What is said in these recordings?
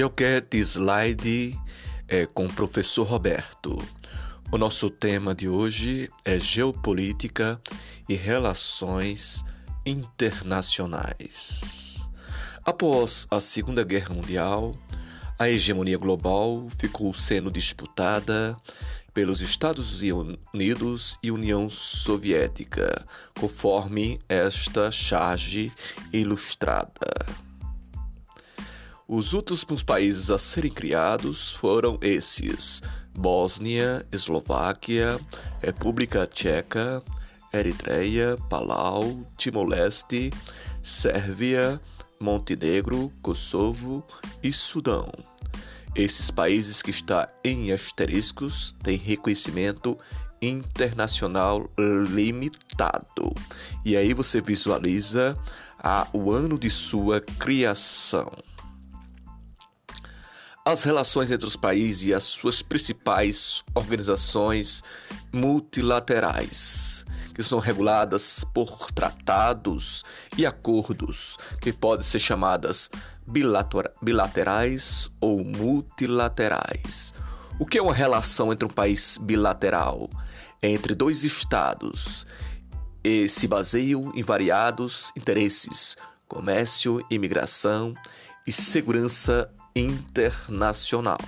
Geocat Slide é com o professor Roberto. O nosso tema de hoje é Geopolítica e Relações Internacionais. Após a Segunda Guerra Mundial, a hegemonia global ficou sendo disputada pelos Estados Unidos e União Soviética, conforme esta charge ilustrada. Os últimos países a serem criados foram esses: Bósnia, Eslováquia, República Tcheca, Eritreia, Palau, Timor-Leste, Sérvia, Montenegro, Kosovo e Sudão. Esses países que estão em asteriscos têm reconhecimento internacional limitado. E aí você visualiza a, o ano de sua criação. As relações entre os países e as suas principais organizações multilaterais, que são reguladas por tratados e acordos, que podem ser chamadas bilaterais ou multilaterais. O que é uma relação entre um país bilateral? É entre dois estados e se baseiam em variados interesses, comércio, imigração e segurança internacional.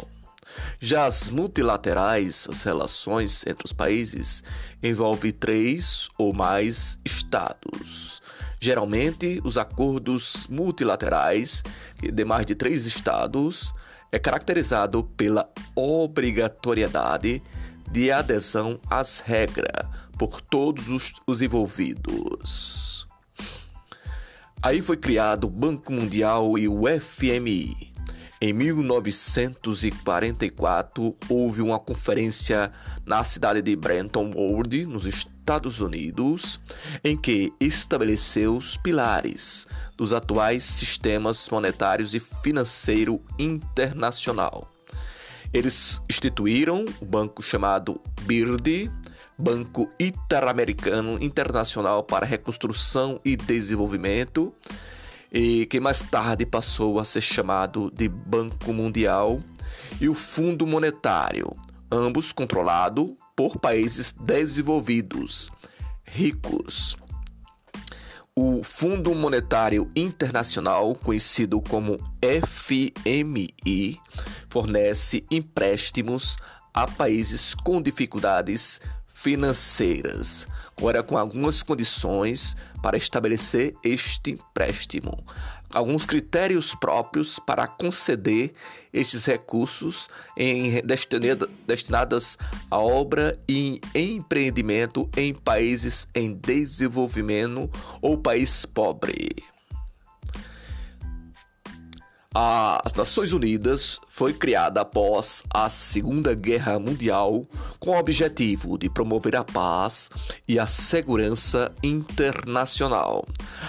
Já as multilaterais, as relações entre os países, envolvem três ou mais estados. Geralmente, os acordos multilaterais de mais de três estados é caracterizado pela obrigatoriedade de adesão às regras por todos os, os envolvidos. Aí foi criado o Banco Mundial e o FMI em 1944, houve uma conferência na cidade de Bretton Woods, nos Estados Unidos, em que estabeleceu os pilares dos atuais sistemas monetários e financeiro internacional. Eles instituíram o banco chamado BIRD, Banco Interamericano Internacional para Reconstrução e Desenvolvimento, e que mais tarde passou a ser chamado de Banco Mundial, e o Fundo Monetário, ambos controlados por países desenvolvidos, ricos. O Fundo Monetário Internacional, conhecido como FMI, fornece empréstimos a países com dificuldades financeiras, agora com algumas condições para estabelecer este empréstimo, alguns critérios próprios para conceder estes recursos em destinadas a obra e empreendimento em países em desenvolvimento ou país pobre. As Nações Unidas foi criada após a Segunda Guerra Mundial com o objetivo de promover a paz e a segurança internacional.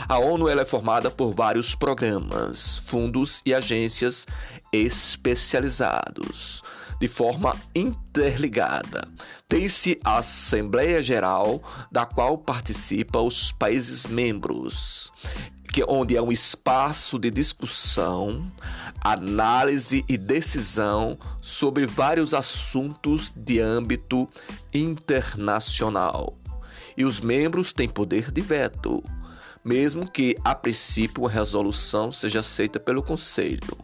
A ONU é formada por vários programas, fundos e agências especializados de forma interligada. Tem-se a Assembleia Geral, da qual participam os países membros que onde é um espaço de discussão, análise e decisão sobre vários assuntos de âmbito internacional. E os membros têm poder de veto, mesmo que a princípio a resolução seja aceita pelo Conselho.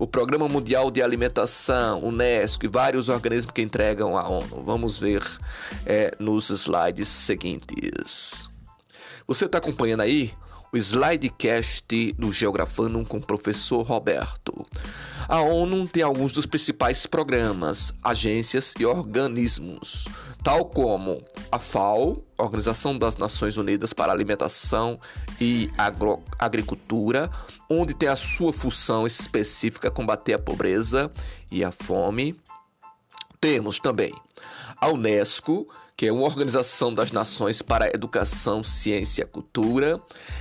O Programa Mundial de Alimentação, Unesco e vários organismos que entregam à ONU. Vamos ver é, nos slides seguintes. Você está acompanhando aí o Slidecast do Geografando com o professor Roberto. A ONU tem alguns dos principais programas, agências e organismos, tal como a FAO, Organização das Nações Unidas para Alimentação e Agro Agricultura, onde tem a sua função específica combater a pobreza e a fome. Temos também a Unesco, que é uma organização das nações para educação, ciência e cultura,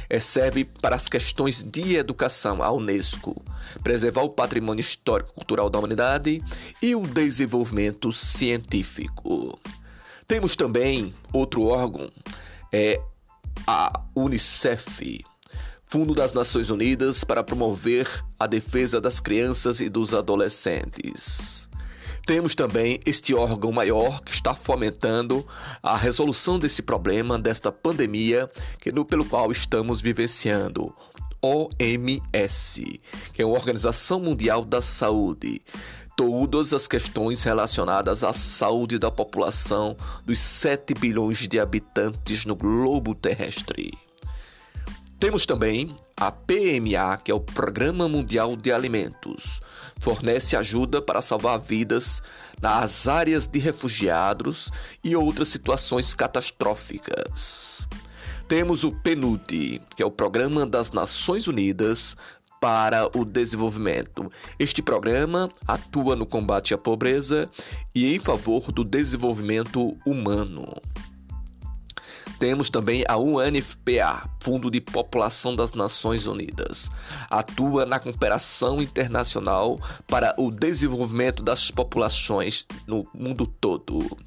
é, serve para as questões de educação, a Unesco, preservar o patrimônio histórico cultural da humanidade e o desenvolvimento científico. Temos também outro órgão, é a Unicef, Fundo das Nações Unidas para promover a defesa das crianças e dos adolescentes. Temos também este órgão maior que está fomentando a resolução desse problema, desta pandemia que pelo qual estamos vivenciando. OMS, que é a Organização Mundial da Saúde. Todas as questões relacionadas à saúde da população dos 7 bilhões de habitantes no globo terrestre. Temos também a PMA, que é o Programa Mundial de Alimentos. Fornece ajuda para salvar vidas nas áreas de refugiados e outras situações catastróficas. Temos o PNUD, que é o Programa das Nações Unidas para o Desenvolvimento. Este programa atua no combate à pobreza e em favor do desenvolvimento humano. Temos também a UNFPA, Fundo de População das Nações Unidas. Atua na cooperação internacional para o desenvolvimento das populações no mundo todo.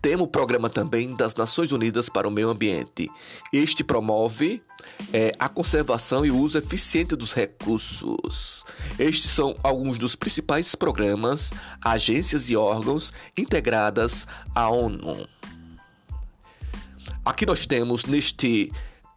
Temos o programa também das Nações Unidas para o Meio Ambiente. Este promove é, a conservação e o uso eficiente dos recursos. Estes são alguns dos principais programas, agências e órgãos integradas à ONU. Aqui nós temos neste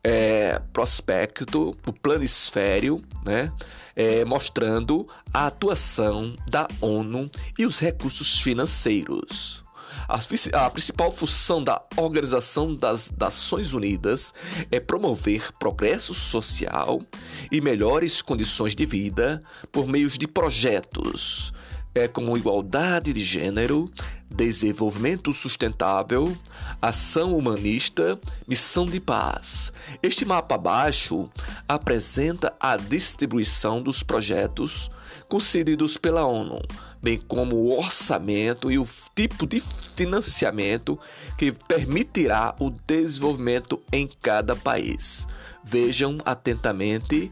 é, prospecto, o planisfério, né, é, mostrando a atuação da ONU e os recursos financeiros. A, a, principal função da Organização das Nações Unidas é promover progresso social e melhores condições de vida por meio de projetos é, como igualdade de gênero, desenvolvimento sustentável, ação humanista, missão de paz. Este mapa abaixo apresenta a distribuição dos projetos concedidos pela ONU, bem como o orçamento e o tipo de financiamento que permitirá o desenvolvimento em cada país. Vejam atentamente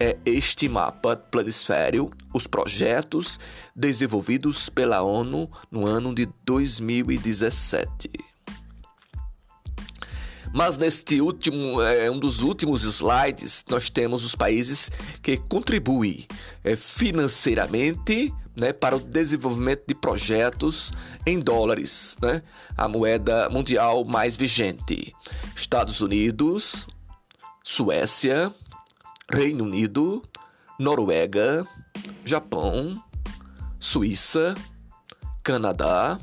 é este mapa planisfério, os projetos desenvolvidos pela ONU no ano de 2017. Mas neste último, é, um dos últimos slides, nós temos os países que contribuem é, financeiramente né, para o desenvolvimento de projetos em dólares, né, a moeda mundial mais vigente: Estados Unidos, Suécia, Reino Unido, Noruega, Japão, Suíça, Canadá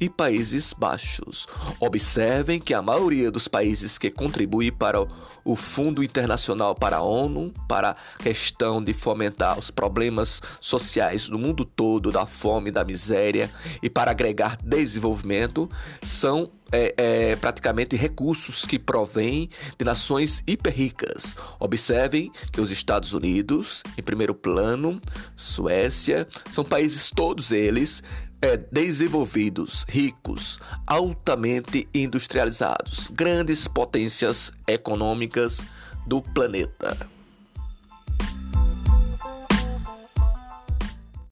e Países Baixos. Observem que a maioria dos países que contribuem para o Fundo Internacional para a ONU, para a questão de fomentar os problemas sociais do mundo todo, da fome, da miséria e para agregar desenvolvimento, são é, é, praticamente recursos que provêm de nações hiperricas. Observem que os Estados Unidos, em primeiro plano, Suécia, são países todos eles é, desenvolvidos, ricos, altamente industrializados, grandes potências econômicas do planeta.